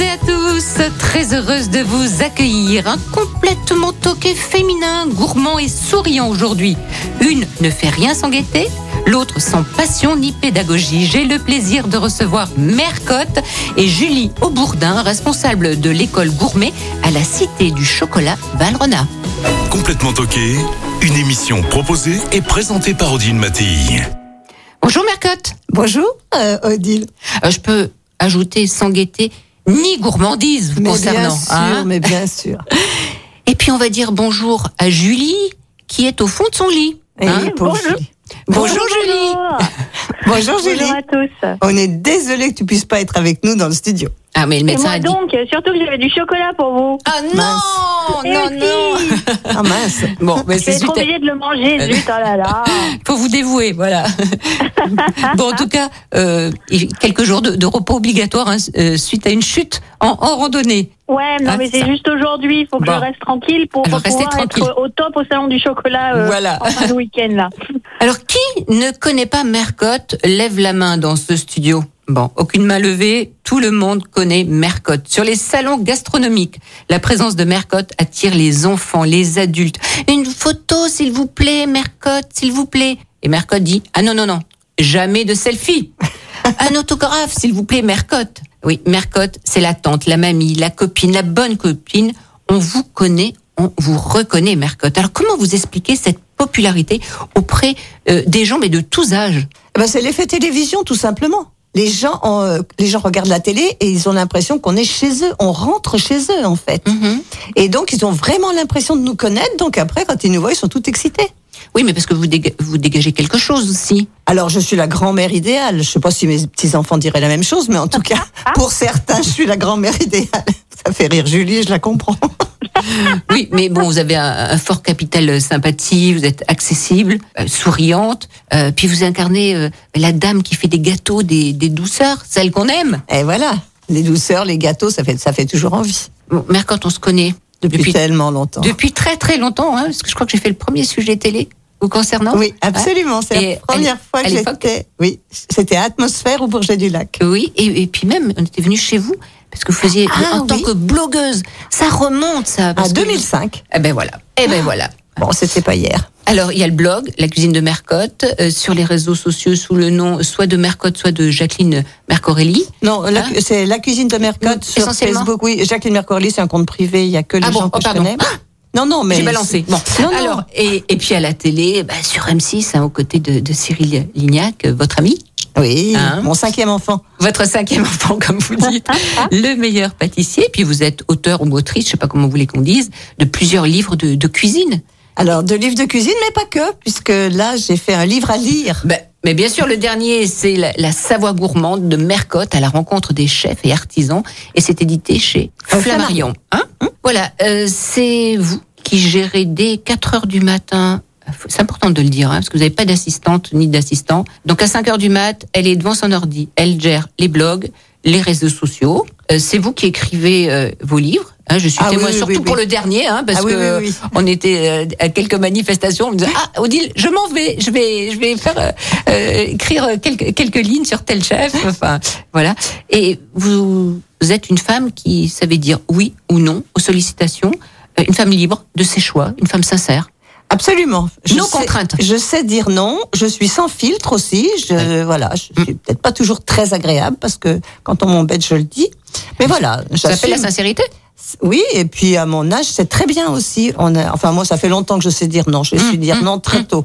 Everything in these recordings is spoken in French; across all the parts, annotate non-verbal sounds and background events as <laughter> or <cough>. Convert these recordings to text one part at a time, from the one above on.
et à tous, très heureuse de vous accueillir. Un complètement toqué féminin, gourmand et souriant aujourd'hui. Une ne fait rien sans gaieté, l'autre sans passion ni pédagogie. J'ai le plaisir de recevoir Mercotte et Julie Aubourdin, responsable de l'école gourmet à la Cité du Chocolat Valrona. Complètement toqué, une émission proposée et présentée par Odile Mattei. Bonjour Mercotte. Bonjour, euh, Odile. Euh, je peux ajouter sans gaieté ni gourmandise vous Mais concernant. bien sûr, hein. mais bien sûr. Et puis on va dire bonjour à Julie qui est au fond de son lit. Et Hein bonjour. Julie. bonjour Julie. Bonjour Julie. Bonjour à tous. On est désolé que tu puisses pas être avec nous dans le studio. Ah mais le Et médecin moi a dit. donc, surtout que j'avais du chocolat pour vous. Ah non, Et non, non. Ah mince. Bon, mais c'est à- obligée de le manger, zut, oh là là. <laughs> Faut vous dévouer, voilà. <laughs> bon, en tout cas, euh, quelques jours de, de repos obligatoire hein, euh, suite à une chute en, en randonnée. Ouais, non, Ah, mais c'est juste aujourd'hui, il faut que Bon. je reste tranquille pour Alors, pouvoir tranquille. être au top au salon du chocolat euh, Voilà. en fin de week-end là. <laughs> Alors, qui ne connaît pas Mercotte Lève la main dans ce studio? Bon, aucune main levée, tout le monde connaît Mercotte. Sur les salons gastronomiques, la présence de Mercotte attire les enfants, les adultes. Une photo, s'il vous plaît, Mercotte, s'il vous plaît. Et Mercotte dit, ah non, non, non, jamais de selfie. <laughs> Un autographe, s'il vous plaît, Mercotte. Oui, Mercotte, c'est la tante, la mamie, la copine, la bonne copine. On vous connaît, on vous reconnaît, Mercotte. Alors, comment vous expliquez cette popularité auprès euh, des gens, mais de tous âges? Eh ben, c'est l'effet télévision, tout simplement. Les gens, ont, euh, les gens regardent la télé et ils ont l'impression qu'on est chez eux. On rentre chez eux, en fait. Mhm. Et donc, ils ont vraiment l'impression de nous connaître. Donc, après, quand ils nous voient, ils sont tout excités. Oui, mais parce que vous, déga- vous dégagez quelque chose aussi. Alors, je suis la grand-mère idéale. Je sais pas si mes petits-enfants diraient la même chose, mais en tout cas, <laughs> pour certains, je suis la grand-mère idéale. Ça fait rire Julie, je la comprends. <laughs> Oui, mais bon, vous avez un, un fort capital sympathie, vous êtes accessible, euh, souriante, euh, puis vous incarnez euh, la dame qui fait des gâteaux, des, des douceurs, celle qu'on aime. Et voilà, les douceurs, les gâteaux, ça fait, ça fait toujours envie. Bon, mère, quand on se connaît Depuis, depuis, tellement longtemps. depuis très très longtemps, hein, parce que je crois que j'ai fait le premier sujet télé vous concernant. Oui, absolument. C'est la première fois que j'étais. Oui, c'était Atmosphère au Bourget du Lac. Oui, et, et puis même, on était venu chez vous, parce que vous faisiez, Ah, en tant que blogueuse, ça remonte ça. À parce que- 2005. Eh ben voilà, eh ben voilà. Bon, c'était pas hier. Alors, il y a le blog, la cuisine de Mercotte, euh, sur les réseaux sociaux sous le nom soit de Mercotte, soit de Jacqueline Mercorelli. Non, Hein c'est la cuisine de Mercotte Oui, sur. Facebook. Oui, Jacqueline Mercorelli, c'est un compte privé. Il y a que les Ah bon, gens que oh, je pardon. connais. Non, non, mais J'ai balancé. Bon, Non, non. alors, et, et puis à la télé, bah, sur M6, hein, aux côtés de, de Cyril Lignac, euh, votre ami, Oui, Hein mon cinquième enfant. votre cinquième enfant, comme vous dites, <laughs> le meilleur pâtissier, puis vous êtes auteur ou autrice, je sais pas comment vous voulez qu'on dise, de plusieurs livres de, de cuisine. Alors, de livres de cuisine, mais pas que, puisque là, j'ai fait un livre à lire. Ben, mais bien sûr, le dernier, c'est la, la Savoie gourmande de Mercotte à la rencontre des chefs et artisans, et c'est édité chez Euh, Flammarion. Hein voilà, euh, c'est vous qui gérez dès 4 heures du matin. C'est important de le dire, hein, parce que vous n'avez pas d'assistante ni d'assistant. Donc à 5 heures du mat, elle est devant son ordi. Elle gère les blogs, les réseaux sociaux. Euh, c'est vous qui écrivez euh, vos livres. Hein, je suis Ah témoin oui, surtout oui, pour le dernier, hein, parce Ah que on était euh, à quelques manifestations. On me disait ah Odile, je m'en vais, je vais, je vais faire euh, écrire quelques quelques lignes sur tel chef. Enfin voilà. Et vous, vous êtes une femme qui savait dire oui ou non aux sollicitations, une femme libre de ses choix, une femme sincère. Absolument. Je No sais- contrainte. Je sais dire non. Je suis sans filtre aussi. Je, voilà, je suis peut-être pas toujours très agréable parce que quand on m'embête, je le dis. Mais voilà, Ça s'appelle la sincérité. Oui, et puis à mon âge, c'est très bien aussi. On a, enfin, moi, ça fait longtemps que je sais dire non. Je Mmh, su dire non très tôt.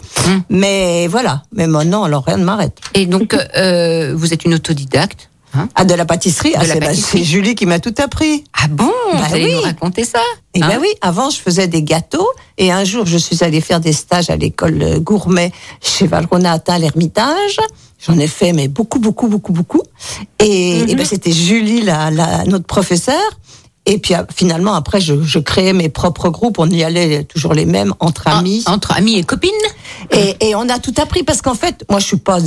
Mais voilà. Mais maintenant, alors rien ne m'arrête. Et donc <laughs> euh, vous êtes une autodidacte. Hein Ah, de la pâtisserie. Ah, c'est bah, Julie qui m'a tout appris. ah bon Bah Vous allez oui. nous raconter ça Et hein ben oui, avant je faisais des gâteaux et un jour je suis allée faire des stages à l'école euh, gourmet chez Valrona à l'Ermitage. J'en ai fait mais beaucoup beaucoup beaucoup beaucoup. Et, et ben c'était Julie la, la notre professeure Et puis euh, finalement, après, je, je créais mes propres groupes. On y allait toujours les mêmes entre Ah, amis. entre amis et copines Et, et on a tout appris parce qu'en fait, moi, je suis pas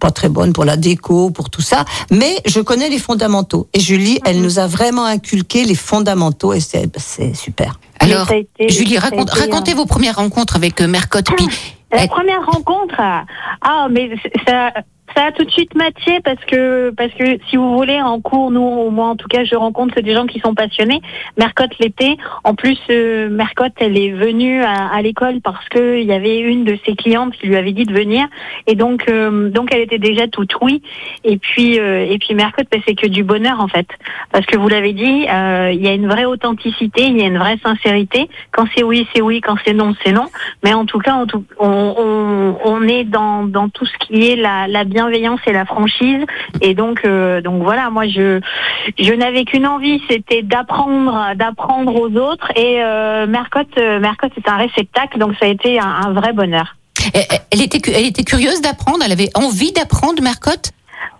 pas très bonne pour la déco, pour tout ça, mais je connais les fondamentaux. Et Julie, Mhm. elle nous a vraiment inculqué les fondamentaux et c'est c'est super. Alors, été- Julie, raconte- été, racontez vos premières rencontres avec euh, Mercotte. Puis, La première rencontre, ah, ah mais ça, ça a tout de suite matché parce que parce que si vous voulez en cours, nous, au moins en tout cas, je rencontre des gens qui sont passionnés. Mercotte l'était. En plus, euh, Mercotte, elle est venue à, à l'école parce que il y avait une de ses clientes qui lui avait dit de venir, et donc euh, donc elle était déjà toute oui. Et puis euh, et puis Mercotte, bah, c'est que du bonheur en fait, parce que vous l'avez dit, euh, il y a une vraie authenticité, il y a une vraie sincérité. Quand c'est oui, c'est oui. Quand c'est non, c'est non. Mais en tout cas, on, on, on est dans, dans tout ce qui est la, la bienveillance et la franchise. Et donc, euh, donc voilà, moi, je, je n'avais qu'une envie, c'était d'apprendre, d'apprendre aux autres. Et euh, Mercotte, euh, Mercotte, c'est un réceptacle, donc ça a été un, un vrai bonheur. elle, était, elle était curieuse d'apprendre, elle avait envie d'apprendre, Mercotte?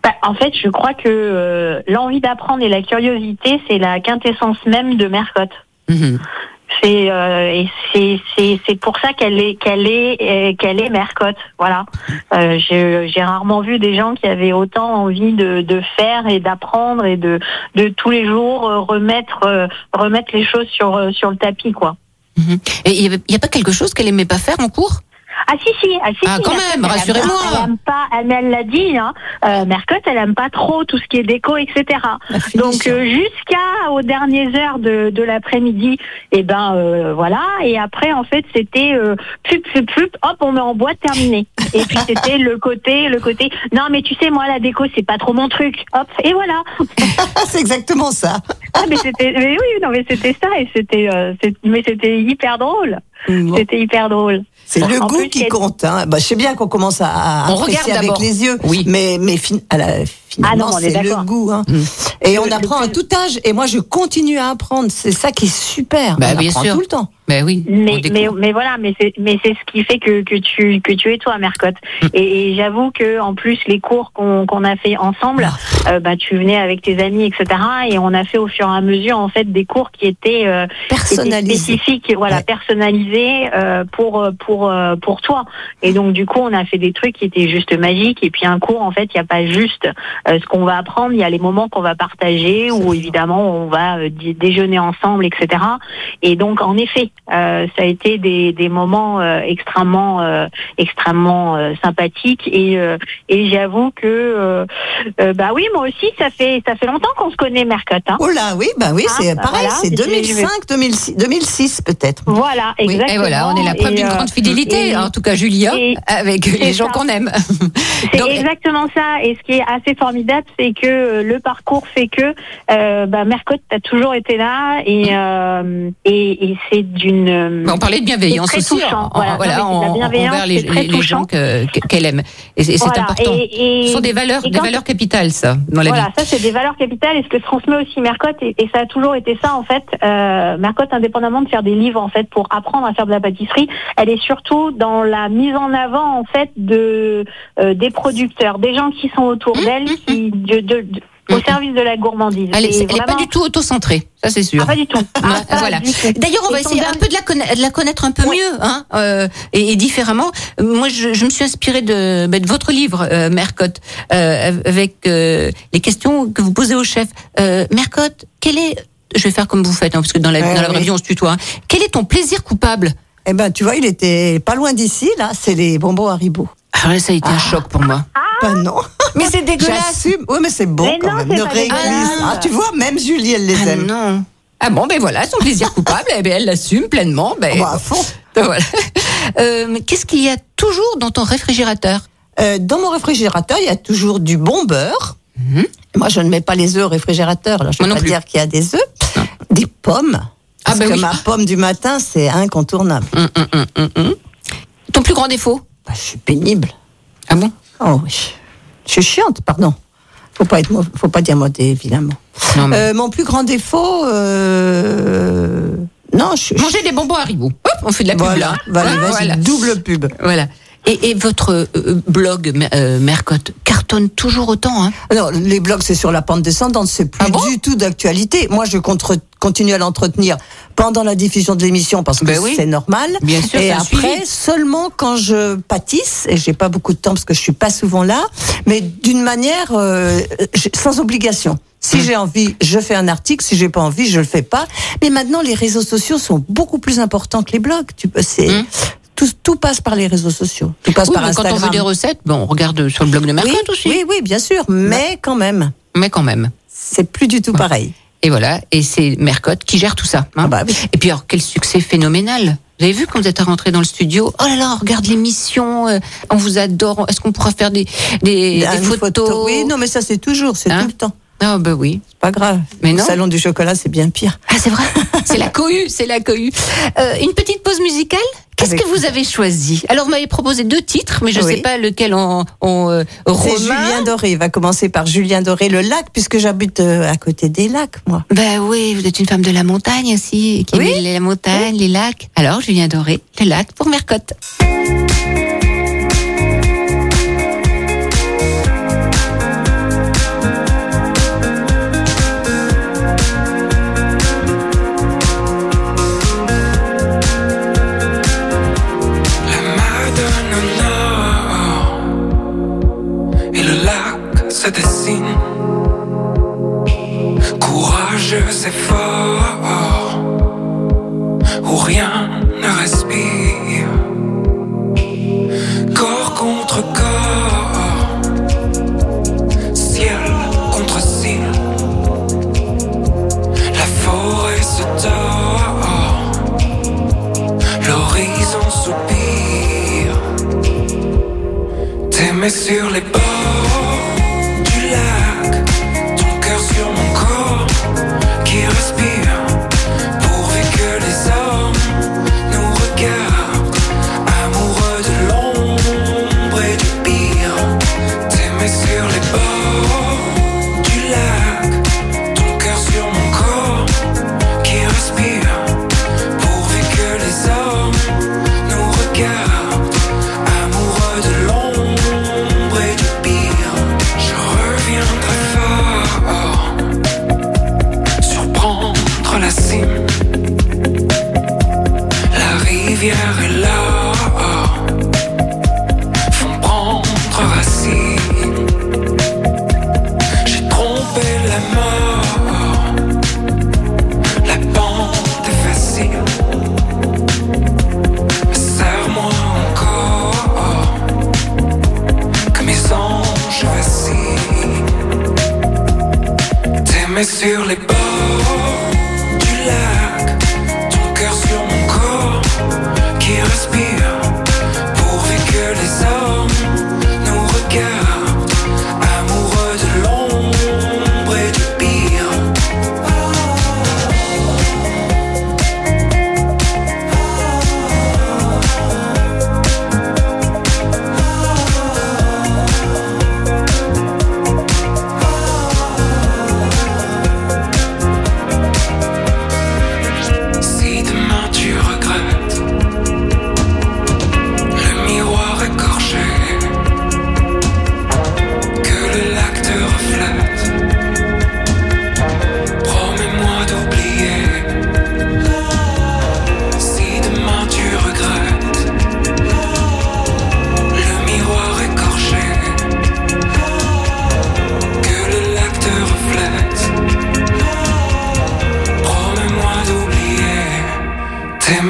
Bah, en fait, je crois que euh, l'envie d'apprendre et la curiosité, c'est la quintessence même de Mercotte. Mhm. C'est euh, et c'est pour ça qu'elle est qu'elle est euh, qu'elle est Mercotte. Voilà. Euh, j'ai rarement vu des gens qui avaient autant envie de de faire et d'apprendre et de de tous les jours euh, remettre euh, remettre les choses sur sur le tapis quoi. Mhm. Et il n'y a pas quelque chose qu'elle aimait pas faire en cours? Ah si si, ah, si, Ah, si, quand Mercotte, même, elle aime rassurez-moi. pas- Elle aime pas, elle, l'a dit, hein, euh, Mercotte, elle aime pas trop tout ce qui est déco, etc. Donc euh, jusqu'à aux dernières heures de, de l'après-midi, et ben euh, voilà. Et après en fait c'était euh, plup plup plup, hop on met en boîte terminé. Et puis c'était le côté le côté non mais tu sais moi la déco c'est pas trop mon truc. Hop et voilà. <laughs> c'est exactement ça. Ah mais c'était mais oui non mais c'était ça et c'était euh, mais c'était hyper drôle. C'était hyper drôle. C'est le En goût plus, qui compte. Hein. Bah, je sais bien qu'on commence à, à On regarde avec les yeux, Oui. mais mais fin- à la- finalement Ah non, on est c'est le d'accord. goût. Hein. Mm. Et Le- on le apprend à tout âge. Et moi, je continue à apprendre. C'est ça qui est super. Bah, on bien apprend sûr. tout le temps. Ben oui. on Mais, mais, mais voilà, mais c'est, mais c'est ce qui fait que, que tu, que tu es toi, Mercotte. Et, et j'avoue que, en plus, les cours qu'on, qu'on a fait ensemble, euh, bah, tu venais avec tes amis, etc. Et on a fait au fur et à mesure, en fait, des cours qui étaient, euh, qui étaient Personnalisé. spécifiques, voilà, Ouais. personnalisés, euh, pour, pour, euh, pour toi. Et donc, du coup, on a fait des trucs qui étaient juste magiques. Et puis, un cours, en fait, il n'y a pas juste euh, ce qu'on va apprendre, il y a les moments qu'on va partager, où évidemment, on va euh, dé- déjeuner ensemble, etc. Et donc, en effet, euh, ça a été des, des moments euh, extrêmement, euh, extrêmement euh, sympathiques. Et, euh, et j'avoue que, euh, euh, bah oui, moi aussi, ça fait, ça fait longtemps qu'on se connaît, Mercotte. Hein. Oh là, oui, bah oui, Ah, c'est bah pareil, voilà, c'est je- 2005, 2006, 2006 peut-être. Voilà, Oui, exactement. et voilà, on est la preuve d'une euh, grande fidélité, et- en tout cas Julia, et- avec les gens qu'on aime. C'est exactement ça. Et ce qui est assez formidable, c'est que euh, le parcours fait que euh, bah, Mercotte a toujours été là et, euh, et, et c'est d'une. euh, on parlait de bienveillance aussi, touchant, en- en- voilà. voilà, en- bienveillance, envers les, les- les gens touchant. que- que- qu'elle aime. Et c'est Voilà. important. Et- et- Ce sont des valeurs, des valeurs capitales, ça, dans la voilà, vie. ça c'est des valeurs capitales et ce que transmet aussi Mercotte et, et ça a toujours été ça en fait. Euh, Mercotte, indépendamment de faire des livres en fait pour apprendre à faire de la pâtisserie, elle est surtout dans la mise en avant en fait de euh, des producteurs, des gens qui sont autour d'elle, qui de, de- de- au service de la gourmandise. Elle n'est pas du tout auto-centrée, ça c'est sûr. Ah, pas du tout. <laughs> Ah, voilà. D'ailleurs, on va essayer un peu de la, conna- de la connaître un peu Oui. mieux, hein, euh, et, et différemment. Moi, je, je me suis inspirée de, ben, de votre livre, euh, Mercotte, euh, avec euh, les questions que vous posez au chef. Euh, Mercotte, quel est, je vais faire comme vous faites, hein, parce que dans la, Ouais, dans la oui. vraie vie, on se tutoie. hein. Quel est ton plaisir coupable? Eh ben, tu vois, il était pas loin d'ici, là, c'est les bonbons Haribo. Ah ouais, ça a été un choc pour moi. Bah non. Mais c'est dégueulasse. J'assume. Oui, mais c'est bon Mais quand non, même. Ne pas réglisse. dégueulasse. Ah, tu vois, même Julie, elle les Ah aime. non. Ah bon, ben voilà, son plaisir <laughs> coupable, eh ben, elle l'assume pleinement. Ben, Bah, à fond. <laughs> voilà. Euh, mais Qu'est-ce qu'il y a toujours dans ton réfrigérateur? Euh, dans mon réfrigérateur, il y a toujours du bon beurre. Mhm. Moi, je ne mets pas les œufs au réfrigérateur. Alors, je ne vais pas plus. dire qu'il y a des œufs. Des pommes. Ah, Parce bah que oui. ma pomme du matin, c'est incontournable. Hum, hum, hum. Ton plus grand défaut? Bah, je suis pénible. Ah bon? Oh oui. Je suis chiante, pardon. Faut pas être, faut pas dire modé, évidemment. Non, mais- Euh, mon plus grand défaut, euh... non, je suis. Manger des bonbons Haribo. Hop, on fait de la pub Voilà, là. voilà. double pub. Voilà. Et, et votre euh, blog, euh, Mercotte, cartonne toujours autant. Hein Alors, les blogs, c'est sur la pente descendante, c'est plus Ah bon du tout d'actualité. Moi, je contre- continue à l'entretenir pendant la diffusion de l'émission parce que Ben oui. c'est normal. Bien sûr, Et après, suivi. seulement quand je pâtisse, et j'ai pas beaucoup de temps parce que je suis pas souvent là, mais d'une manière euh, sans obligation. Si Hum. j'ai envie, je fais un article. Si j'ai pas envie, je le fais pas. Mais maintenant, les réseaux sociaux sont beaucoup plus importants que les blogs. Tu peux, c'est Hum. Tout, tout passe par les réseaux sociaux. Tout passe Oui, par mais quand Instagram. on veut des recettes, bon, on regarde sur le blog de oui, Mercotte aussi. oui, oui, bien sûr, mais quand même, Mais quand même. c'est plus du tout pareil. Et voilà, et c'est Mercotte qui gère tout ça. hein. Ah bah oui. Et puis alors, quel succès phénoménal vous avez vu quand vous êtes rentré dans le studio Oh là là, on regarde l'émission, euh, on vous adore. Est-ce qu'on pourra faire des, des, Ah, des photos photo. Oui, non, mais ça c'est toujours, c'est Hein? tout le temps. Ah bah oui. C'est pas grave. Mais Le non. salon du chocolat, c'est bien pire. Ah c'est vrai, <laughs> c'est la cohue, c'est la cohue. Euh, une petite pause musicale? Qu'est-ce que vous avez choisi Alors vous m'avez proposé deux titres, mais je ne Oui. sais pas lequel on, on euh, Romain. Julien Doré. Il va commencer par Julien Doré, le lac, puisque j'habite euh, à côté des lacs, moi. Ben oui, vous êtes une femme de la montagne aussi, qui Oui. aime la montagne, les lacs. Alors Julien Doré, le lac pour Mercotte. Se dessine. Courageux et fort, où rien ne respire. Corps contre corps, ciel contre ciel. La forêt se tord. L'horizon soupire T'aimer sur les bords du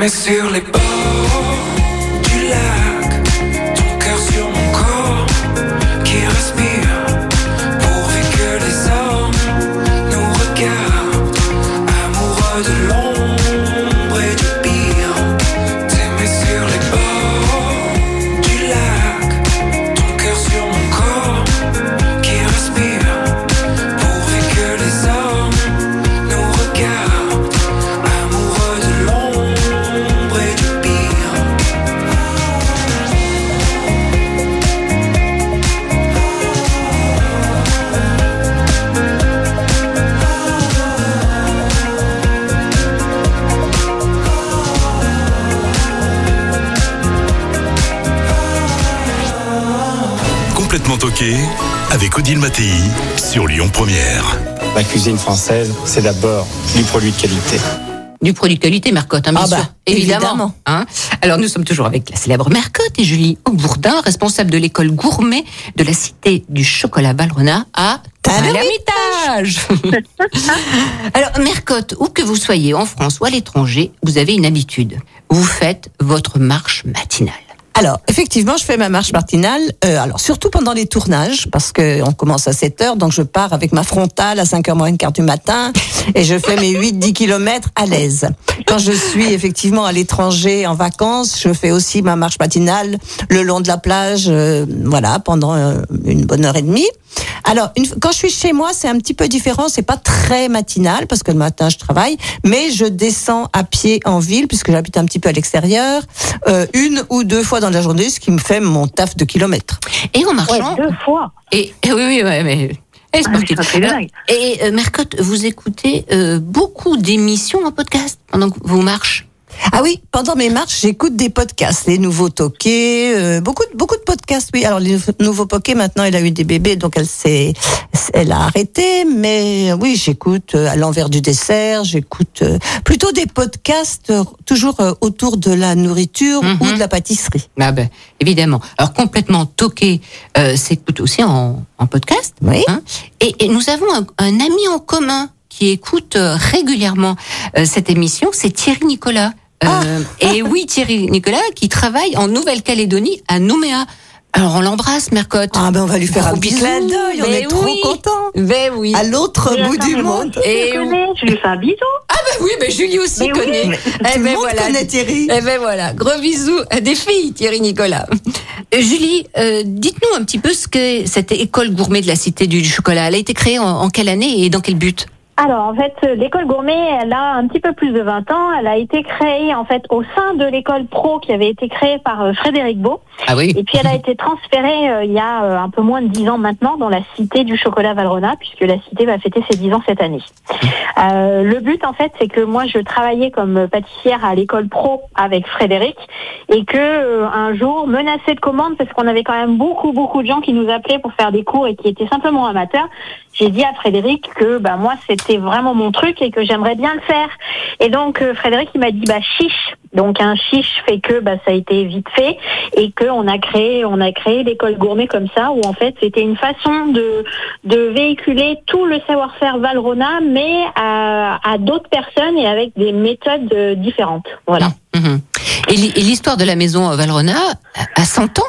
T'aimer sur les bords avec Odile Mattei sur Lyon Première. La cuisine française, c'est d'abord du produit de qualité. Du produit de qualité, Mercotte, hein, bien Ah bah, sûr. Évidemment. évidemment. hein. Alors, nous sommes toujours avec la célèbre Mercotte et Julie Aubourdin, responsable de l'école gourmet de la Cité du Chocolat Valrhona à l'Ermitage. <laughs> Alors, Mercotte, où que vous soyez, en France ou à l'étranger, vous avez une habitude. Vous faites votre marche matinale. Alors, effectivement, je fais ma marche matinale, euh, alors surtout pendant les tournages, parce que on commence à 7 heures, donc je pars avec ma frontale à 5h moins quart du matin, et je fais mes 8-10 kilomètres à l'aise. Quand je suis effectivement à l'étranger en vacances, je fais aussi ma marche matinale le long de la plage, euh, voilà, pendant euh, une bonne heure et demie. Alors, quand je suis chez moi, c'est un petit peu différent. C'est pas très matinal parce que le matin je travaille, mais je descends à pied en ville puisque j'habite un petit peu à l'extérieur, euh, une ou deux fois dans la journée, ce qui me fait mon taf de kilomètres. Et en Ouais, marchant. deux fois. Et, et oui, oui, ouais, mais. Et Ah, dingue. Et euh, Mercotte, vous écoutez euh, beaucoup d'émissions en podcast pendant que vous marchez. Ah oui, pendant mes marches, j'écoute des podcasts, les nouveaux toqués, euh, beaucoup, de- beaucoup de podcasts. Oui, alors les nouveaux- toqués, maintenant, elle a eu des bébés, donc elle s'est, elle a arrêté. Mais oui, j'écoute euh, à l'envers du dessert, j'écoute euh, plutôt des podcasts euh, toujours autour de la nourriture Mhm. ou de la pâtisserie. Ah ben, évidemment. Alors complètement toqué, euh, s'écoute aussi en, en podcast. Oui. hein. Et, et nous avons un, un ami en commun qui écoute régulièrement cette émission, c'est Thierry Nicolas. Euh, Et oui, Thierry Nicolas qui travaille en Nouvelle-Calédonie à Nouméa. Alors on l'embrasse, Mercotte. Ah ben on va lui faire un petit clin d'œil, on Mais est trop oui. contents. Ben oui. À l'autre Mais bout du mais monde. Et je où- connais, je lui fais un bisou. Ah ben oui, ben Julie aussi Mais oui. connaît. Tout Eh le ben monde voilà. connaît Thierry. Eh ben voilà, gros bisous à des filles, Thierry Nicolas. Euh, Julie, euh, dites-nous un petit peu ce qu'est cette école gourmet de la Cité du Chocolat. Elle a été créée en, en quelle année et dans quel but? Alors en fait, l'école gourmet, elle a un petit peu plus de 20 ans. Elle a été créée en fait au sein de l'école pro qui avait été créée par euh, Frédéric Beau. Ah oui. Et puis elle a été transférée euh, il y a euh, un peu moins de 10 ans maintenant dans la cité du chocolat Valrhona puisque la cité va fêter ses 10 ans cette année. Euh, le but en fait c'est que moi je travaillais comme pâtissière à l'école pro avec Frédéric et que euh, un jour menacé de commande parce qu'on avait quand même beaucoup beaucoup de gens qui nous appelaient pour faire des cours et qui étaient simplement amateurs, j'ai dit à Frédéric que bah moi c'était vraiment mon truc et que j'aimerais bien le faire. Et donc euh, Frédéric il m'a dit bah chiche. Donc un chiche fait que bah ça a été vite fait et que on a créé on a créé l'école gourmet comme ça où en fait c'était une façon de de véhiculer tout le savoir-faire Valrhona mais à, à d'autres personnes et avec des méthodes euh, différentes. Voilà. Et l'hi- et l'histoire de la maison Valrhona a 100 ans?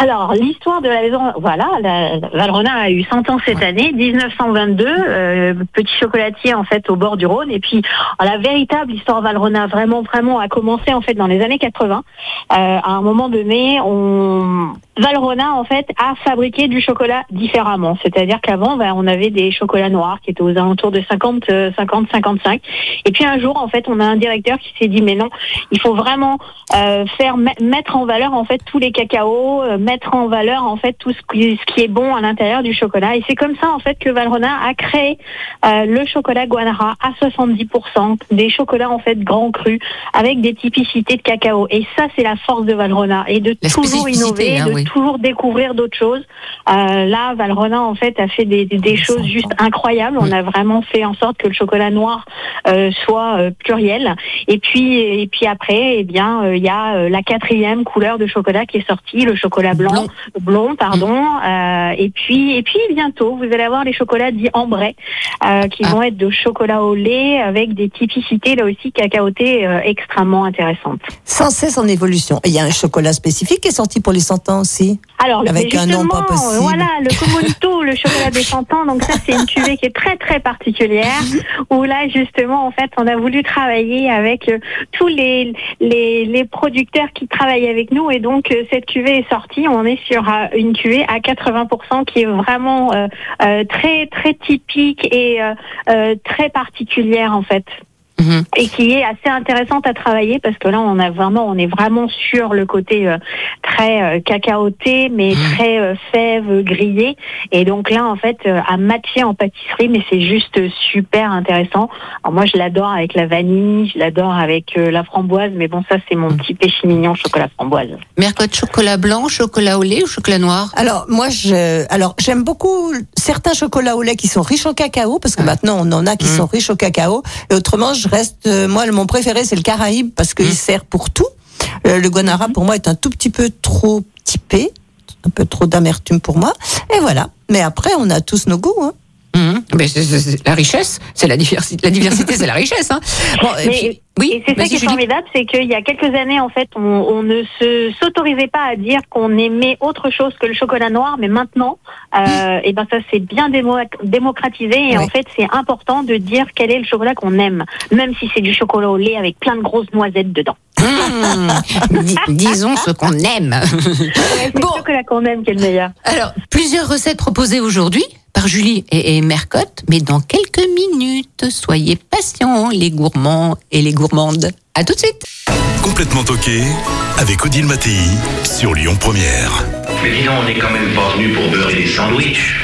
Alors, l'histoire de la maison, voilà, la, la Valrhona a eu 100 ans cette année, 1922, euh, petit chocolatier en fait au bord du Rhône. Et puis, oh, la véritable histoire Valrhona, vraiment, vraiment, a commencé en fait dans les années 80. Euh, à un moment donné, on Valrhona en fait a fabriqué du chocolat différemment. C'est-à-dire qu'avant, ben, on avait des chocolats noirs qui étaient aux alentours de 50, euh, 50, 55. Et puis un jour, en fait, on a un directeur qui s'est dit mais non, il faut vraiment euh, faire me- mettre en valeur en fait tous les cacaos, mettre en valeur en fait tout ce qui, ce qui est bon à l'intérieur du chocolat. Et c'est comme ça en fait que Valrhona a créé euh, le chocolat Guanara à 70%, des chocolats en fait grands crus avec des typicités de cacao. Et ça, c'est la force de Valrhona et de La toujours innover, hein, de oui. toujours découvrir d'autres choses. Euh, là, Valrhona en fait a fait des, des- des choses juste incroyables. On a vraiment fait en sorte que le chocolat noir euh, soit pluriel. Et puis, et puis après, eh bien, il y a la quatrième couleur de chocolat qui est sortie, le chocolat blanc, Blond. pardon. Euh, et puis, et puis bientôt, vous allez avoir les chocolats dits ambrés, euh, qui Ah. vont être de chocolat au lait avec des typicités là aussi cacaotées euh, extrêmement intéressantes. Sans cesse en évolution. Et il y a un chocolat spécifique qui est sorti pour les 100 ans aussi. Alors, Avec un nom pas justement, possible. Voilà, le Comonito, le <laughs> chocolat des 100 ans. Donc ça, c'est une cuvée qui est très très particulière. Où là, justement, en fait, on a voulu travailler avec tous les, les les producteurs qui travaillent avec nous. Et donc cette cuvée est sortie. On est sur euh, une cuvée à 80% qui est vraiment euh, euh, très très typique et très particulière en fait. Mhm. et qui est assez intéressante à travailler parce que là on a vraiment on est vraiment sur le côté euh, très euh, cacaoté mais Mhm. très euh, fève grillé et donc là en fait euh, à matcher en pâtisserie mais c'est juste super intéressant. Alors moi je l'adore avec la vanille, je l'adore avec euh, la framboise mais bon ça c'est mon petit péché mignon chocolat framboise. Mercotte chocolat blanc, chocolat au lait ou chocolat noir? Alors moi, je, alors j'aime beaucoup certains chocolats au lait qui sont riches en cacao parce que maintenant on en a qui sont riches au cacao. Et autrement, je reste, euh, moi, mon préféré c'est le Caraïbe parce qu'il Mm. sert pour tout. Euh, le Guanara pour moi est un tout petit peu trop typé, un peu trop d'amertume pour moi. Et voilà. Mais après, on a tous nos goûts. Hein. Mhm. Mais la richesse, c'est la diversité. La diversité, c'est la richesse. Hein. Bon, et Mais- puis- oui, Et c'est ça qui est formidable, c'est qu'il y a quelques années, en fait, on, on ne se s'autorisait pas à dire qu'on aimait autre chose que le chocolat noir, mais maintenant, euh, et ben ça c'est bien démo- démocratisé et Oui. en fait c'est important de dire quel est le chocolat qu'on aime, même si c'est du chocolat au lait avec plein de grosses noisettes dedans. Mmh. Dis- disons ce qu'on aime. C'est Bon. le chocolat qu'on aime qui est le meilleur. Alors, plusieurs recettes proposées aujourd'hui par Julie et, et Mercotte, mais dans quelques minutes. Soyez patients, les gourmands et les gourmandes. À tout de suite. Complètement toqué avec Odile Mattei sur Lyon Première. Mais dis donc, on n'est quand même pas venu pour beurrer des sandwichs.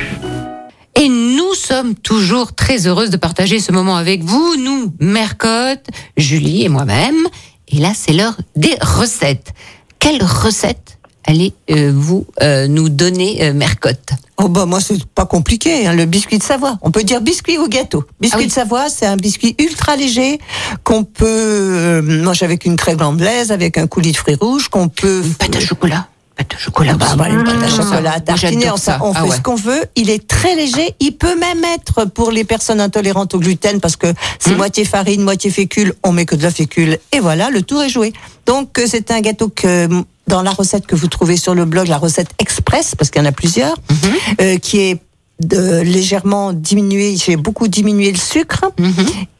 Et nous sommes toujours très heureuses de partager ce moment avec vous, nous, Mercotte, Julie et moi-même. Et là, c'est l'heure des recettes. Quelle recette allez-vous euh, nous donner, euh, Mercotte Oh bah moi c'est pas compliqué, hein, le biscuit de Savoie. On peut dire biscuit ou gâteau. Biscuit Ah oui. de Savoie, c'est un biscuit ultra léger qu'on peut euh, manger avec une crème anglaise, avec un coulis de fruits rouges, qu'on peut Une pâte à chocolat. Pâte à chocolat. Bah, aussi. voilà, une pâte à Mmh. chocolat à j'adore on, ça. on Ah fait ouais. ce qu'on veut. Il est très léger. Il peut même être pour les personnes intolérantes au gluten parce que c'est Mmh. moitié farine, moitié fécule. On met que de la fécule et voilà, le tour est joué. Donc euh, c'est un gâteau que dans la recette que vous trouvez sur le blog, la recette express parce qu'il y en a plusieurs, Mmh. euh, qui est de, légèrement diminué. J'ai beaucoup diminué le sucre. Mhm.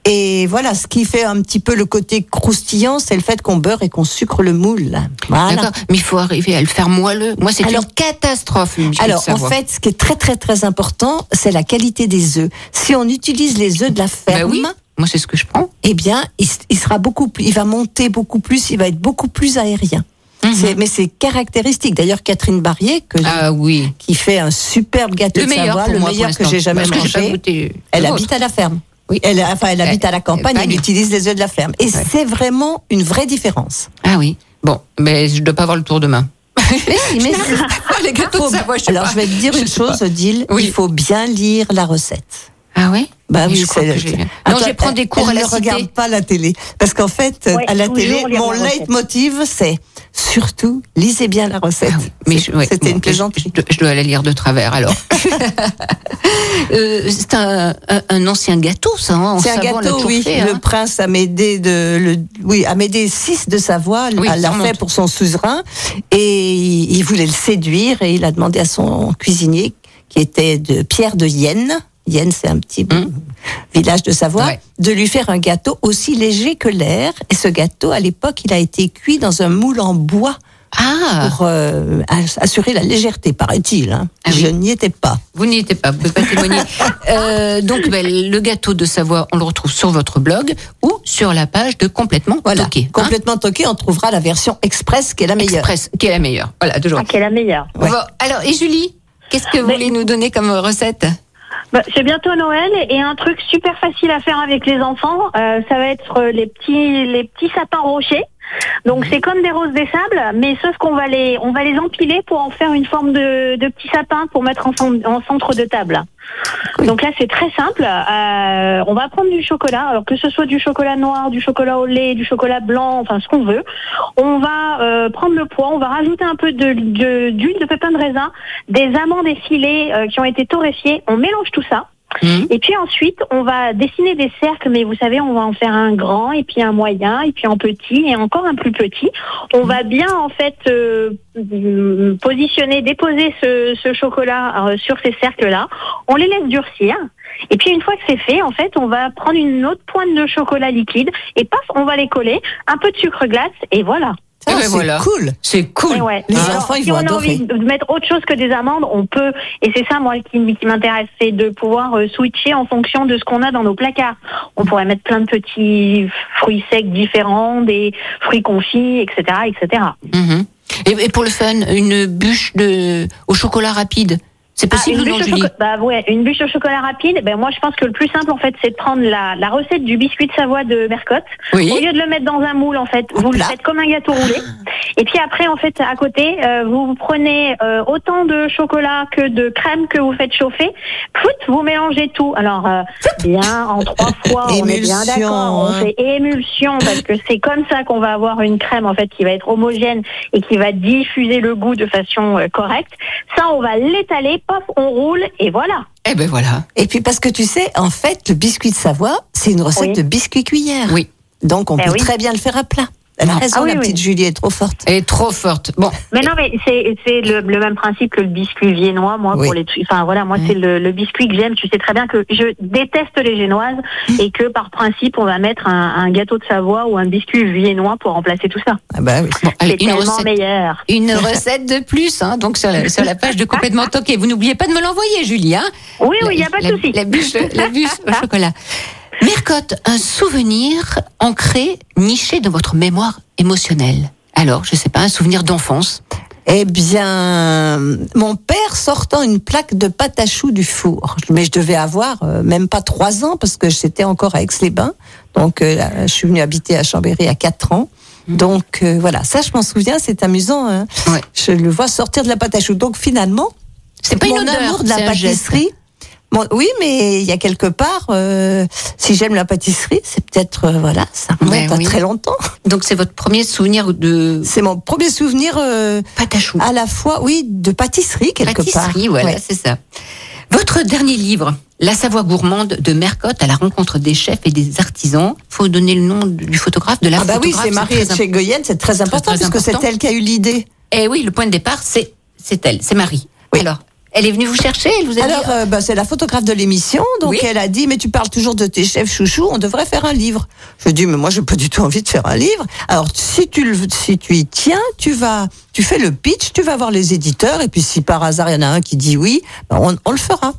Et voilà, ce qui fait un petit peu le côté croustillant, c'est le fait qu'on beurre et qu'on sucre le moule. Voilà. Mais il faut arriver à le faire moelleux. Moi, c'est une catastrophe. Alors, en fait, ce qui est très très très important, c'est la qualité des œufs. Si on utilise les œufs de la Bah ferme, oui, moi, c'est ce que je prends. eh bien, il sera beaucoup plus, il va monter beaucoup plus, il va être beaucoup plus aérien. Mhm. Mais c'est caractéristique. D'ailleurs, Catherine Barrier, que Ah oui. qui fait un superbe gâteau Le de Savoie, le moi, meilleur que j'ai jamais Parce mangé. goûté Elle le habite à la ferme. Oui. Elle, enfin, elle habite à la campagne, elle utilise les œufs de la ferme. Et Ouais. c'est vraiment une vraie différence. Ah oui. Bon, mais je dois pas avoir le tour demain. Mais <laughs> les gâteaux de Savoie, je sais Alors, pas. je vais te dire Je une chose. Odile. Oui. Il faut bien lire la recette. Ah oui Bah oui, je que j'ai- Non, je vais prendre des cours elle à la ne cité. regarde pas la télé. Parce qu'en fait, Ouais, à la télé, mon leitmotiv, c'est surtout, lisez bien la recette. Ah mais je- ouais, C'était bon, une plaisanterie. Je, je dois- la lire de travers alors. <laughs> Euh, c'est un, un- un ancien gâteau, ça. Hein, C'est un gâteau, oui. fait, Le hein. prince Amédée de, le, oui, Amédée VI de Savoie Oui, l'a fait pour son suzerain et il, il voulait le séduire et il a demandé à son cuisinier qui était de Pierre de Yenne. Yenne, c'est un petit Hum. village de Savoie, Ouais. de lui faire un gâteau aussi léger que l'air. Et ce gâteau, à l'époque, il a été cuit dans un moule en bois Ah, pour euh, ass- assurer la légèreté, paraît-il. hein. Ah oui. Je n'y étais pas. vous n'y étiez pas, vous pouvez pas témoigner. <laughs> Euh, donc, ben, le gâteau de Savoie, on le retrouve sur votre blog ou sur la page de Complètement Voilà. Toqué. hein. Complètement toqué, on trouvera la version express qui est la meilleure. Express, qui est la meilleure. Voilà, toujours. Ah, qui est la meilleure. Ouais. Bon, alors, et Julie, qu'est-ce que vous Mais- voulez nous donner comme recette? Bah, c'est bientôt Noël et un truc super facile à faire avec les enfants, euh, ça va être les petits les petits sapins rochers. Donc c'est comme des roses des sables, mais sauf qu'on va les on va les empiler pour en faire une forme de, de petits sapins pour mettre en, cen- en centre de table. Donc là c'est très simple. Euh, on va prendre du chocolat, alors que ce soit du chocolat noir, du chocolat au lait, du chocolat blanc, enfin ce qu'on veut. On va euh, prendre le poids, on va rajouter un peu de de- d'huile de, pépin de raisin, des amandes effilées euh, qui ont été torréfiées. On mélange tout ça. Mhm. Et puis ensuite, on va dessiner des cercles, mais vous savez, on va en faire un grand, et puis un moyen, et puis un petit, et encore un plus petit. On va bien en fait euh, euh, positionner, déposer ce, ce chocolat euh, sur ces cercles-là. On les laisse durcir. Et puis une fois que c'est fait, en fait, on va prendre une autre pointe de chocolat liquide et paf, on va les coller, un peu de sucre glace et voilà. Ça, Eh ben c'est voilà. cool. C'est cool. Ouais. Les enfants, ils si vont on a adorer. envie de mettre autre chose que des amandes, on peut. Et c'est ça, moi, qui, qui m'intéresse, c'est de pouvoir euh, switcher en fonction de ce qu'on a dans nos placards. On pourrait mettre plein de petits fruits secs différents, des fruits confits, etc., etc. Mhm. Et, et pour le fun, une bûche de au chocolat rapide. C'est possible Ah, ou une non, Julie choco- bah ouais, une bûche au chocolat rapide. Ben moi, je pense que le plus simple, en fait, c'est de prendre la, la recette du biscuit de Savoie de Mercotte. Oui. Au lieu de le mettre dans un moule, en fait, vous le faites comme un gâteau roulé. Et puis après, en fait, à côté, euh, vous vous prenez euh, autant de chocolat que de crème que vous faites chauffer. Pout, vous mélangez tout. Alors, euh, bien en trois <laughs> fois, on est bien d'accord. On hein. fait émulsion parce que c'est comme ça qu'on va avoir une crème, en fait, qui va être homogène et qui va diffuser le goût de façon euh, correcte. Ça, on va l'étaler, paf, on roule et voilà. Eh ben voilà. Et puis parce que tu sais, en fait, le biscuit de Savoie, c'est une recette Oui. de biscuit cuillère. Oui. Donc on Eh peut oui. très bien le faire à plat. Elle a raison, Ah oui, la oui. petite Julie est trop forte. Elle est trop forte. Bon. Mais non, mais c'est c'est le, le même principe que le biscuit viennois. Moi, Oui. pour les, trucs- enfin voilà, moi c'est le, le biscuit que j'aime. Tu sais très bien que je déteste les génoises et que par principe, on va mettre un, un gâteau de Savoie ou un biscuit viennois pour remplacer tout ça. Ah bah oui. Bon, allez, C'est une tellement recette, meilleur. une <laughs> recette de plus, hein, donc sur la, sur la page de complètement toqué. Vous n'oubliez pas de me l'envoyer, Julie. Hein Oui, oui, il n'y a pas de souci. La bûche, la bûche au <laughs> chocolat. Mercotte, un souvenir ancré, niché dans votre mémoire émotionnelle. Alors, je sais pas, un souvenir d'enfance. Eh bien, mon père sortant une plaque de pâte à choux du four. Mais je devais avoir euh, même pas trois ans parce que j'étais encore à Aix-les-Bains. Donc, euh, je suis venue habiter à Chambéry à quatre ans. Donc euh, voilà, ça je m'en souviens, c'est amusant. Hein. Ouais. Je le vois sortir de la pâte à choux. Donc finalement, C'est pas mon une odeur, amour de la geste. Bon, oui, mais il y a quelque part, euh, si j'aime la pâtisserie, c'est peut-être euh, voilà, ça remonte Ben à oui. très longtemps. Donc c'est votre premier souvenir de C'est mon premier souvenir euh, pâte à la fois, oui, de pâtisserie quelque part. Pâtisserie, voilà, Ouais. c'est ça. Votre dernier livre, La Savoie gourmande de Mercotte à la rencontre des chefs et des artisans. Faut donner le nom du photographe de la Ah bah oui, c'est Marie Etchegoyen, c'est très important très puisque c'est important. elle qui a eu l'idée. Eh oui, le point de départ, c'est c'est elle, c'est Marie. Oui. Alors, elle est venue vous chercher, elle vous a Alors, dit. euh, bah, c'est la photographe de l'émission, donc Oui. elle a dit, mais tu parles toujours de tes chefs chouchous, on devrait faire un livre. Je dis, mais moi, j'ai pas du tout envie de faire un livre. Alors, si tu, le, si tu y tiens, tu vas, tu fais le pitch, tu vas voir les éditeurs, et puis si par hasard il y en a un qui dit oui, ben, on, on le fera.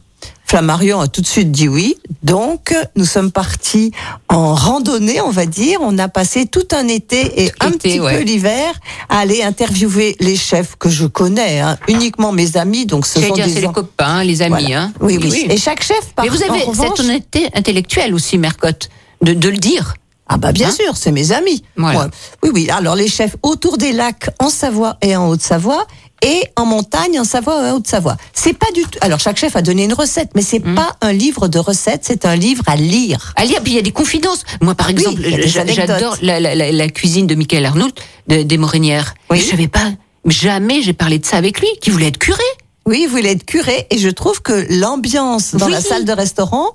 Flammarion a tout de suite dit oui, donc nous sommes partis en randonnée, on va dire. On a passé tout un été et un Été, petit ouais. peu l'hiver à aller interviewer les chefs que je connais, hein, uniquement mes amis, donc ce sont dire, des c'est les copains, les amis. voilà. Hein. Oui, oui, Et chaque chef, par Mais vous avez revanche- cette honnêteté intellectuelle aussi, Mercotte, de, de le dire. Ah bah bien Hein sûr, c'est mes amis. Voilà. Oui, oui. Alors les chefs autour des lacs en Savoie et en Haute-Savoie et en montagne en Savoie et en Haute-Savoie. C'est pas du tout. Alors chaque chef a donné une recette, mais c'est Hum. pas un livre de recettes, c'est un livre à lire. À lire, puis il y a des confidences. Moi, par exemple, j'adore la, la- la- la cuisine de Michael Arnoult de- des Morinières. Oui. Mais je savais pas, jamais j'ai parlé de ça avec lui, qui voulait être curé. Oui, il voulait être curé et je trouve que l'ambiance dans Oui. la salle de restaurant,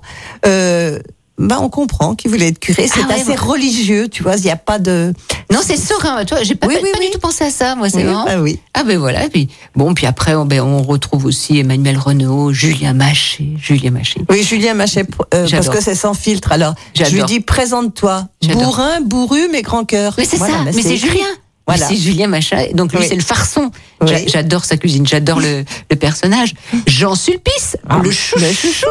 euh, bah on comprend qu'il voulait être curé. C'est Ah ouais, assez ouais. religieux, tu vois. Il n'y a pas de. Non, c'est serein. Toi, j'ai pas, Oui, pas- oui, pas oui. du tout pensé à ça, moi, c'est marrant. bah oui. Ah ben voilà, puis bon, puis après on, ben, on retrouve aussi Emmanuel Renaud, Julien Maché, Julien Maché. Oui, Julien Machet, euh, parce que c'est sans filtre. Alors, je lui dis présente-toi, bourrin, bourru, mais grand cœur. Oui, c'est Voilà, ça, mais c'est. Julien. Voilà. C'est Julien Machet, donc lui c'est le farçon. Oui. J'adore sa cuisine, j'adore le, le personnage. Jean Sulpice, Ah, le chouchou,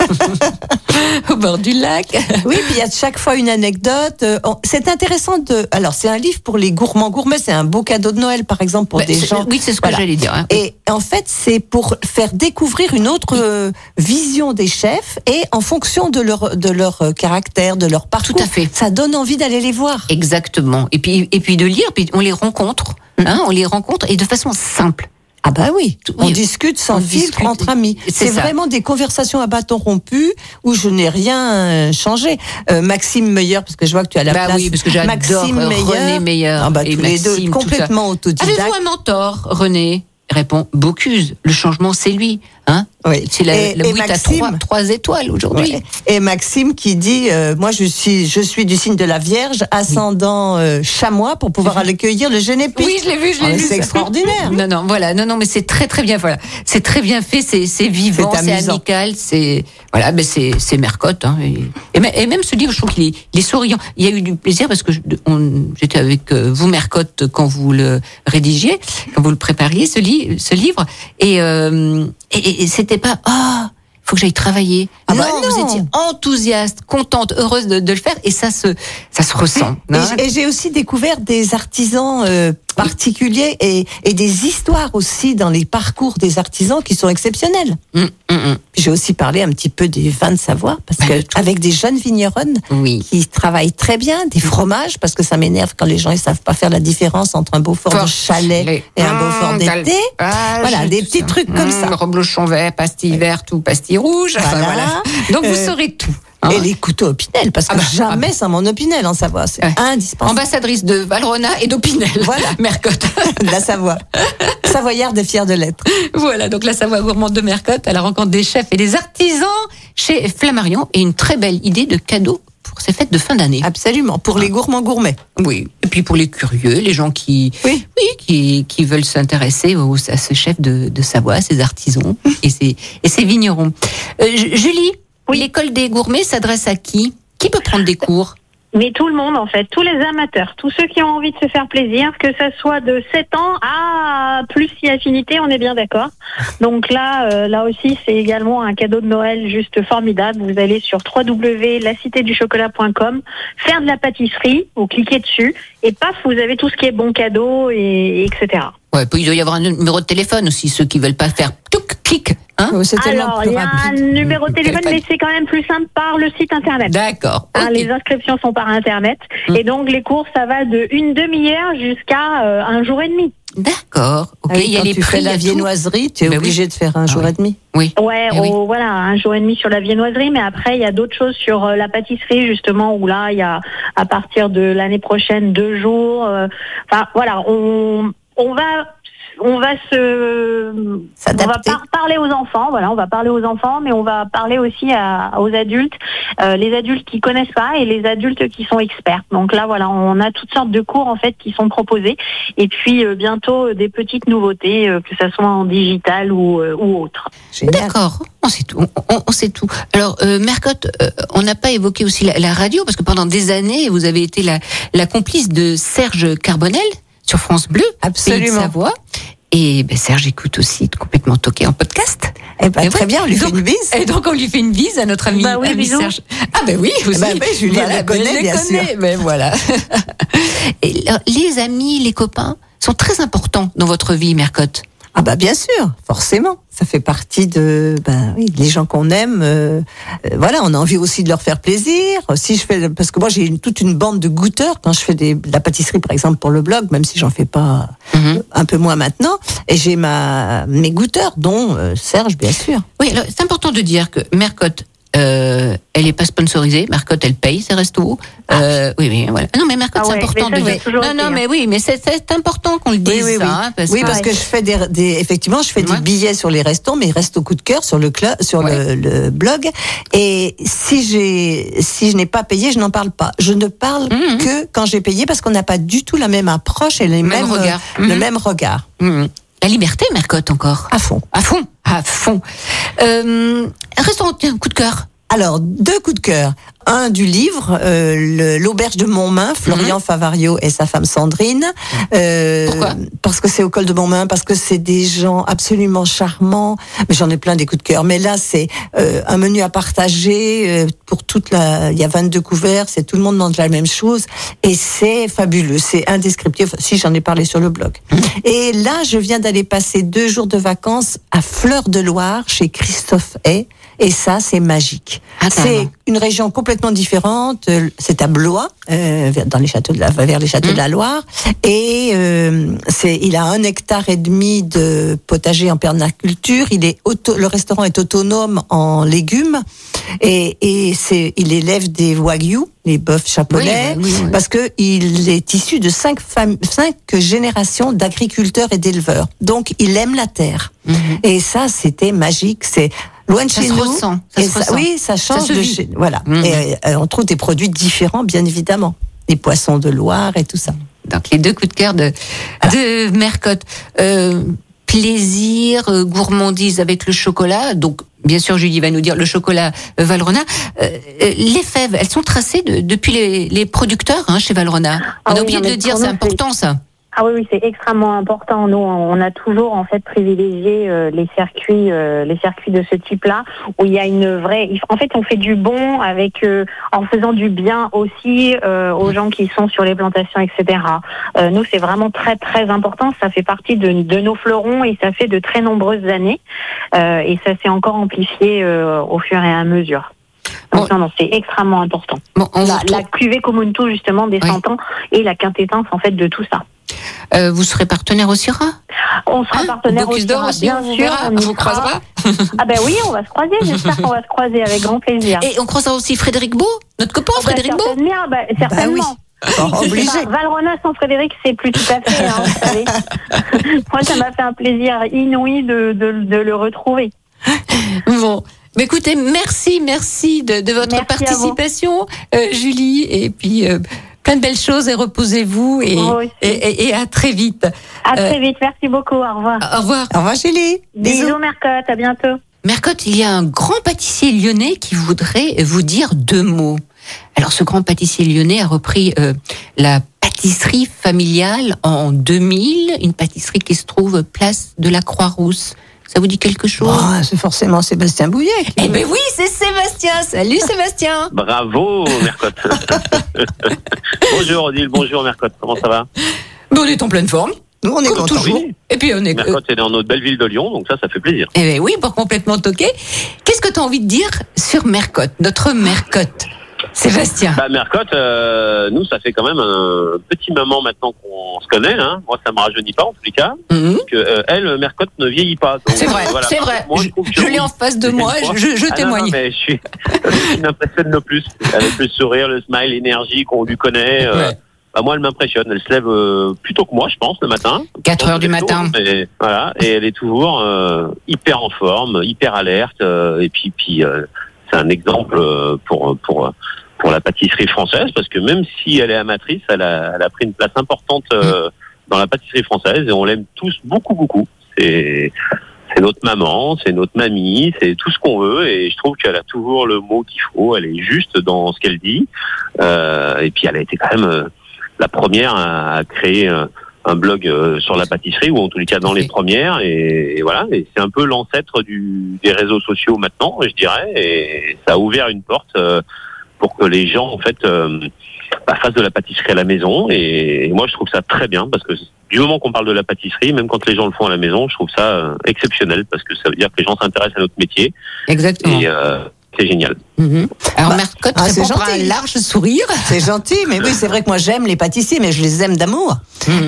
<laughs> au bord du lac. Oui, puis il y a chaque fois une anecdote. Euh, C'est intéressant de. Alors, c'est un livre pour les gourmands gourmets. C'est un beau cadeau de Noël, par exemple, pour Bah, des gens. Oui, c'est ce que Voilà. j'allais dire. hein. Et en fait, c'est pour faire découvrir une autre euh, vision des chefs et en fonction de leur de leur euh, caractère, de leur parcours. Tout à fait. Ça donne envie d'aller les voir. Exactement. Et puis, et puis de lire, puis on les rencontre, hein, on les rencontre et de façon simple. Ah bah oui, on oui. discute sans On filtre discute. entre amis. C'est vraiment des conversations à bâton rompu où je n'ai rien euh, changé. Euh, Maxime Meyer, parce que je vois que tu as la bah place. oui, parce que j'adore Maxime euh, Meyer. René Meyer Ah bah, et tous les deux Maxime, tout ça. complètement autodidactes. Avez-vous un mentor, René? Répond Bocuse. Le changement, c'est lui. Hein Oui. C'est la, Et- la et boîte à Maxime trois, trois étoiles aujourd'hui. Ouais. Et Maxime qui dit, euh, moi je suis, je suis du signe de la Vierge, ascendant euh, chamois pour pouvoir aller cueillir le génépique. Oui, je l'ai vu, je Ah, l'ai mais vu. C'est extraordinaire. Non, non, voilà, non, non, mais c'est très, très bien, voilà, c'est très bien fait, c'est, vivant, C'est amical, c'est, voilà, mais c'est, c'est Mercotte, hein, et, et même- ce livre, je trouve qu'il est, souriant. Il y a eu du plaisir parce que j'étais avec euh, vous, Mercotte, quand vous le rédigiez, quand vous le prépariez, ce, li- ce livre, et, euh, et, et- c'était pas, ah, faut que j'aille travailler. Ah non, bah non. vous étiez enthousiaste, contente, heureuse de, de le faire, et ça se, ça se ressent. Et j'ai aussi découvert des artisans euh, particuliers et, et des histoires aussi dans les parcours des artisans qui sont exceptionnels. Hum, hum, hum. J'ai aussi parlé un petit peu des vins de Savoie parce que <laughs> avec des jeunes vigneronnes Oui. qui travaillent très bien, des fromages parce que ça m'énerve quand les gens ils savent pas faire la différence entre un Beaufort de Fort chalet chalet. et un Mmh, Beaufort d'été. Ah, Voilà, des petits ça. trucs comme ça. Mmh, Reblochon vert, pastille verte ou pastille rouge. Enfin, Voilà. voilà. Donc vous Euh, saurez tout. Hein. Et les couteaux Opinel, parce que Ah bah, jamais sans mon Opinel en Savoie, c'est Ouais. indispensable. Ambassadrice de Valrhona et d'Opinel. Voilà. <laughs> Mercotte. de <laughs> la Savoie. Savoyarde et fière de l'être. voilà, donc la Savoie gourmande de Mercotte à la rencontre des chefs et des artisans chez Flammarion et une très belle idée de cadeau pour ces fêtes de fin d'année. Absolument, pour les gourmands gourmets. Oui, et puis pour les curieux, les gens qui, Oui. qui, qui veulent s'intéresser aux- à ce chef de, de Savoie, ces artisans <laughs> et ces, et ces vignerons. Euh, Ju- Julie, l'école des gourmets s'adresse à qui? Qui peut prendre des cours? Mais tout le monde, en fait, tous les amateurs, tous ceux qui ont envie de se faire plaisir, que ça soit de 7 ans à plus si affinité, on est bien d'accord. <laughs> Donc là, euh, là aussi, c'est également un cadeau de Noël juste formidable. Vous allez sur www.lacitéduchocolat.com, faire de la pâtisserie, vous cliquez dessus, et paf, vous avez tout ce qui est bon cadeau, et, etc. Ouais, puis il doit y avoir un numéro de téléphone aussi, ceux qui veulent pas faire touc, clic. Hein Oh, Alors, il y a un numéro de téléphone, Téléphone. mais c'est quand même plus simple par le site internet. D'accord. Hein, les inscriptions sont par internet Mm. et donc les cours ça va de une demi-heure jusqu'à euh, un jour et demi. D'accord. Ok, Ah oui, il y a quand les tu prix, fais la tout. viennoiserie, tu es oui. obligé de faire un jour ouais. et demi. Oui. Ouais, Eh oui. oh, voilà, un jour et demi sur la viennoiserie, mais après il y a d'autres choses sur euh, la pâtisserie justement où là il y a à partir de l'année prochaine deux jours. euh, Enfin voilà, on on va on va se on va par- parler aux enfants, voilà, on va parler aux enfants, mais on va parler aussi à- aux adultes, euh, les adultes qui connaissent pas et les adultes qui sont experts. Donc là, voilà, on a toutes sortes de cours en fait qui sont proposés, et puis euh, bientôt euh, des petites nouveautés, euh, que ça soit en digital ou, euh, ou autre. D'accord, on sait tout. On, on sait tout. Alors, euh, Mercotte, euh, on n'a pas évoqué aussi la, la radio, parce que pendant des années, vous avez été la, la complice de Serge Carbonel sur France Bleu, Absolument. Pays de Savoie. Et ben, Serge écoute aussi complètement toqué en podcast. Eh ben, Et très ouais. bien, on lui fait Donc- une bise. Et donc on lui fait une bise à notre ami, Bah oui, ami. Serge. Ah ben oui, aussi. bah oui, Julie, elle ben, connaît, bien connaît, sûr. Mais voilà. <laughs> Et là, les amis, les copains sont très importants dans votre vie, Mercotte. Ah bah bien sûr, forcément. Ça fait partie de ben oui, les gens qu'on aime. euh, euh, voilà, on a envie aussi de leur faire plaisir. Si je fais parce que moi j'ai toute une bande de goûteurs quand je fais des, de la pâtisserie par exemple pour le blog, même si j'en fais pas Mhm. un peu moins maintenant. Et j'ai ma mes goûteurs dont euh, Serge bien sûr. Oui, alors c'est important de dire que Mercotte, euh, elle n'est pas sponsorisée. Mercotte, elle paye ses restos. Euh, oui, oui, voilà. Non, mais Mercotte, Ah c'est important de dire. Non, non, hein. mais oui, mais c'est important qu'on le dise, oui, oui, ça, oui. hein, parce oui, que- parce que je fais des, des- effectivement, je fais Ouais. des billets sur les restos, mais restos coup de cœur sur le club, sur le, le blog. Et si j'ai, si je n'ai pas payé, je n'en parle pas. Je ne parle Mhm. que quand j'ai payé, parce qu'on n'a pas du tout la même approche et les Même mêmes, regard. le Mhm. même regard. La liberté, Mercotte, encore. À fond. À fond, à fond. Euh, un restaurant, tiens, coup de cœur. Alors, deux coups de cœur. Un du livre, euh, l'auberge de Montmain, Florian Favario et sa femme Sandrine. Euh, Mhm. Pourquoi? Parce que c'est au col de Montmain, parce que c'est des gens absolument charmants. Mais j'en ai plein des coups de cœur. Mais là, c'est euh, un menu à partager euh, pour toute la. Il y a 22 couverts, c'est tout le monde mange la même chose et c'est fabuleux, c'est indescriptible. Si j'en ai parlé sur le blog. Et là, je viens d'aller passer deux jours de vacances à Fleur de Loire chez Christophe Hay. Et ça, c'est magique. Ah, c'est une région complètement différente. euh, C'est à Blois, euh, vers- dans les châteaux de la, vers les châteaux de la Loire. Et euh, c'est, il a un hectare et demi de potager en permaculture. Il est auto, le restaurant est autonome en légumes. Et, et c'est, il élève des wagyu, les bœufs chapelais, Oui, oui, oui. parce que il est issu de cinq, fam- cinq générations d'agriculteurs et d'éleveurs. Donc, il aime la terre. Et ça, c'était magique. C'est loin de. Ça chez se nous. ressent, ça se ressent. Oui, ça change se de chez Voilà. Mhm. Et euh, on trouve des produits différents, bien évidemment. Les poissons de Loire et tout ça. Donc les deux coups de cœur de, de Mercotte. Euh, plaisir, euh, gourmandise avec le chocolat. Donc bien sûr, Julie va nous dire le chocolat euh, Valrhona. Euh, euh, les fèves, elles sont tracées de- depuis les, les producteurs hein, chez Valrhona. Ah On a oui, oublié de le dire, c'est- important ça. Ah oui, oui, c'est extrêmement important. Nous, on a toujours en fait privilégié euh, les circuits, euh, les circuits de ce type-là, où il y a une vraie. En fait, on fait du bon avec, euh, en faisant du bien aussi euh, aux gens qui sont sur les plantations, etc. Euh, nous, c'est vraiment très très important. Ça fait partie de, de nos fleurons et ça fait de très nombreuses années. Euh, et ça s'est encore amplifié euh, au fur et à mesure. Donc, non, non, c'est extrêmement important. Bon, on La, la cuvée Comunto, justement, des Oui. 100 ans et la quintétance, en fait, de tout ça. Euh, vous serez partenaire au Syrah On sera Hein partenaire au Syrah, aussi, bien on sûr. verra, on vous sera. croisera. <laughs> Ah ben oui, on va se croiser. J'espère qu'on va se croiser avec grand plaisir. Et on croisera aussi Frédéric Beau, notre copain Ah bah, Frédéric Beau. certainement, bah, certainement. Bon, obligé. Bah, Valrhona sans Frédéric, c'est plus tout à fait, hein, vous savez. <laughs> Moi, ça m'a fait un plaisir inouï de, de, de le retrouver. <laughs> Bon. Mais écoutez, merci, merci de, de votre Merci participation, euh, Julie, et puis euh, plein de belles choses et reposez-vous et, Vous aussi. et, et- et à très vite. À Euh, très vite. Merci beaucoup. Au revoir. Au revoir. Au revoir, Julie. Bisous, Mercotte. À bientôt. Mercotte, il y a un grand pâtissier lyonnais qui voudrait vous dire deux mots. Alors, ce grand pâtissier lyonnais a repris euh, la pâtisserie familiale en 2000, une pâtisserie qui se trouve place de la Croix-Rousse. Ça vous dit quelque chose? Oh, c'est forcément Sébastien Bouillet. Eh ben oui, c'est Sébastien. Salut <laughs> Sébastien. Bravo, Mercotte. <laughs> bonjour, Odile. Bonjour, Mercotte. Comment ça va? On est en pleine forme. Nous, on est Comme toujours. Oui. Et puis on est. Mercotte est dans notre belle ville de Lyon, donc ça, ça fait plaisir. Eh ben oui, pour complètement toquer. Qu'est-ce que tu as envie de dire sur Mercotte, notre Mercotte? Sébastien. Bah, Mercotte, euh, nous, ça fait quand même un petit moment maintenant qu'on se connaît. Hein. Moi, ça me rajeunit pas, en tous les cas. Mhm. Que, euh, elle, Mercotte, ne vieillit pas. C'est vrai, voilà. c'est vrai. Moi, je l'ai en face de moi, une je, je Ah non, témoigne. non, mais je suis, <laughs> m'impressionne le plus. Avec le sourire, le smile, l'énergie qu'on lui connaît. euh, Ouais. bah, moi, elle m'impressionne. Elle se lève euh, plus tôt que moi, je pense, le matin. 4 heures du tôt, matin. mais voilà, et elle est toujours euh, hyper en forme, hyper alerte. euh, et puis, puis euh, c'est un exemple euh, pour pour pour la pâtisserie française, parce que même si elle est amatrice, elle a, elle a pris une place importante euh, dans la pâtisserie française et on l'aime tous beaucoup beaucoup. C'est c'est notre maman, c'est notre mamie, c'est tout ce qu'on veut et je trouve qu'elle a toujours le mot qu'il faut. Elle est juste dans ce qu'elle dit. Euh, et puis elle a été quand même euh, la première à, à créer un, un blog euh, sur la pâtisserie ou en tous les cas dans les premières. Et, et voilà. Et c'est un peu l'ancêtre du des réseaux sociaux maintenant je dirais. Et ça a ouvert une porte euh, pour que les gens en fait euh, bah, fassent de la pâtisserie à la maison. Et, et moi je trouve ça très bien parce que du moment qu'on parle de la pâtisserie même quand les gens le font à la maison je trouve ça euh, exceptionnel parce que ça veut dire que les gens s'intéressent à notre métier. Exactement. et euh, c'est génial Mhm. Alors Bah, Mercotte ah, c'est répond par un large sourire. C'est gentil, mais oui, c'est vrai que moi j'aime les pâtissiers, mais je les aime d'amour.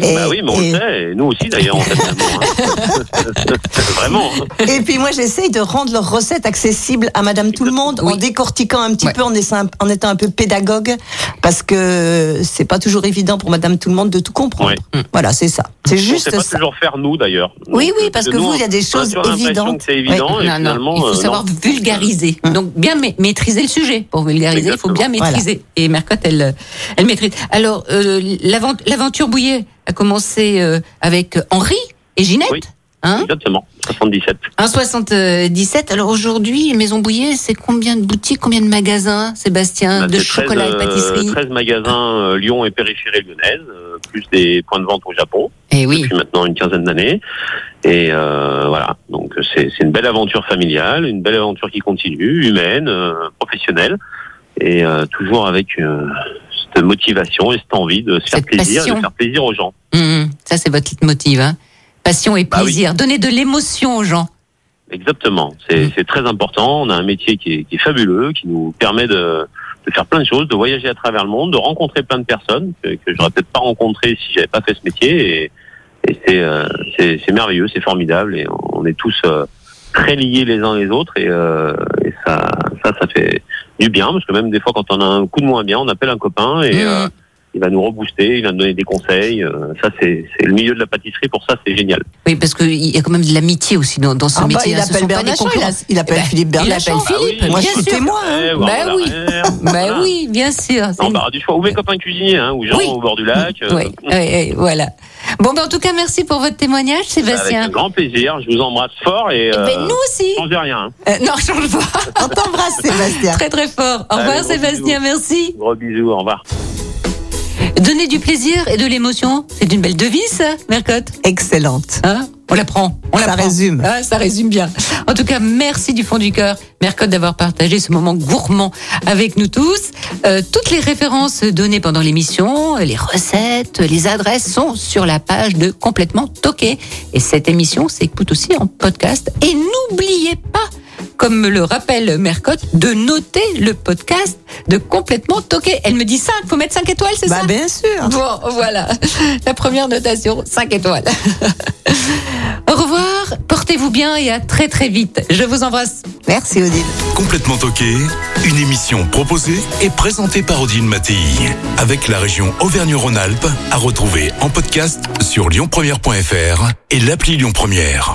Et- bah oui mais on et- le sait et nous aussi d'ailleurs on s'aime d'amour, hein. <laughs> vraiment. Et puis moi j'essaye de rendre leurs recettes accessibles à Madame Tout le Monde en décortiquant un petit Ouais. peu, en, étant un peu pédagogue, parce que c'est pas toujours évident pour Madame Tout le Monde de tout comprendre. Ouais. Voilà, c'est ça. C'est on juste sait pas ça. toujours faire nous d'ailleurs Oui, oui, parce que nous, vous, il y a des on choses évidentes. que c'est évident et non, non, il faut euh, savoir non. vulgariser. Donc bien ma- maîtriser le sujet. Pour vulgariser, il faut bien maîtriser. Et Mercotte, elle, euh, elle maîtrise. Alors, euh, l'avent- l'aventure Bouillet a commencé euh, avec Henri et Ginette. Oui. Hein exactement 77 Un 77. Alors aujourd'hui, Maison Bouillet, c'est combien de boutiques, combien de magasins, Sébastien, Bah, de chocolat 13, et euh, pâtisserie 13 magasins euh, Lyon et périphérie lyonnaise, euh, plus des points de vente au Japon Eh oui. depuis maintenant une quinzaine d'années. Et euh, voilà, donc c'est c'est une belle aventure familiale, une belle aventure qui continue, humaine, euh, professionnelle, et euh, toujours avec euh, cette motivation et cette envie de se faire Cette plaisir, passion. de faire plaisir aux gens. Hum, ça, c'est votre leitmotiv. Hein. Passion et Bah oui. plaisir. Donner de l'émotion aux gens. Exactement. C'est c'est très important. On a un métier qui est, qui est fabuleux, qui nous permet de, de faire plein de choses, de voyager à travers le monde, de rencontrer plein de personnes que, que j'aurais peut-être pas rencontrées si j'avais pas fait ce métier. Et, et c'est euh, merveilleux, c'est formidable. Et on est tous euh, très liés les uns les autres. Et, euh, et ça, ça, ça fait du bien parce que même des fois, quand on a un coup de moins bien, on appelle un copain et Mhm. Il va nous rebooster, il va nous donner des conseils. Euh, ça, c'est c'est le milieu de la pâtisserie. Pour ça, c'est génial. Oui, parce qu'il y a quand même de l'amitié aussi dans, dans ce Ah bah, métier. il hein. Appelle Bernachon, il, a- il appelle Eh ben, Philippe il Bernachon. appelle Philippe, Ah oui, Moi, je bien suis sûr. témoin. hein. Eh, Bah oui. Bah oui, bien sûr. c'est- L'embarras du choix. Ou mes copains cuisiniers, hein, ou Jean Oui. au bord du lac. euh, Oui, oui, oui, voilà. Bon, ben, en tout cas, merci pour votre témoignage, Avec Sébastien. un grand plaisir. Je vous embrasse fort et Eh euh, ben, nous aussi. changez rien. hein. Euh, non, change pas. On t'embrasse, Sébastien. très, très fort. Au revoir, Sébastien, bisous. merci. Gros bisous. Au revoir. Donner du plaisir et de l'émotion, c'est une belle devise, ça, Mercotte. Excellente. Hein on la prend. On la Ça prend. résume. Ah, ça résume bien. En tout cas, merci du fond du cœur, Mercotte, d'avoir partagé ce moment gourmand avec nous tous. Euh, toutes les références données pendant l'émission, les recettes, les adresses sont sur la page de Complètement Toqué. Et cette émission s'écoute aussi en podcast. Et n'oubliez pas, comme me le rappelle Mercotte, de noter le podcast de Complètement Toqué. Elle me dit 5, faut mettre 5 étoiles, c'est Bah, ça bien sûr. Bon, voilà. <laughs> La première notation, 5 étoiles. <laughs> Au revoir, portez-vous bien et à très très vite. Je vous embrasse. Merci, Odile. Complètement toqué, une émission proposée et présentée par Odile Mattei. Avec la région Auvergne-Rhône-Alpes, à retrouver en podcast sur lyonpremière.fr et l'appli Lyon Première.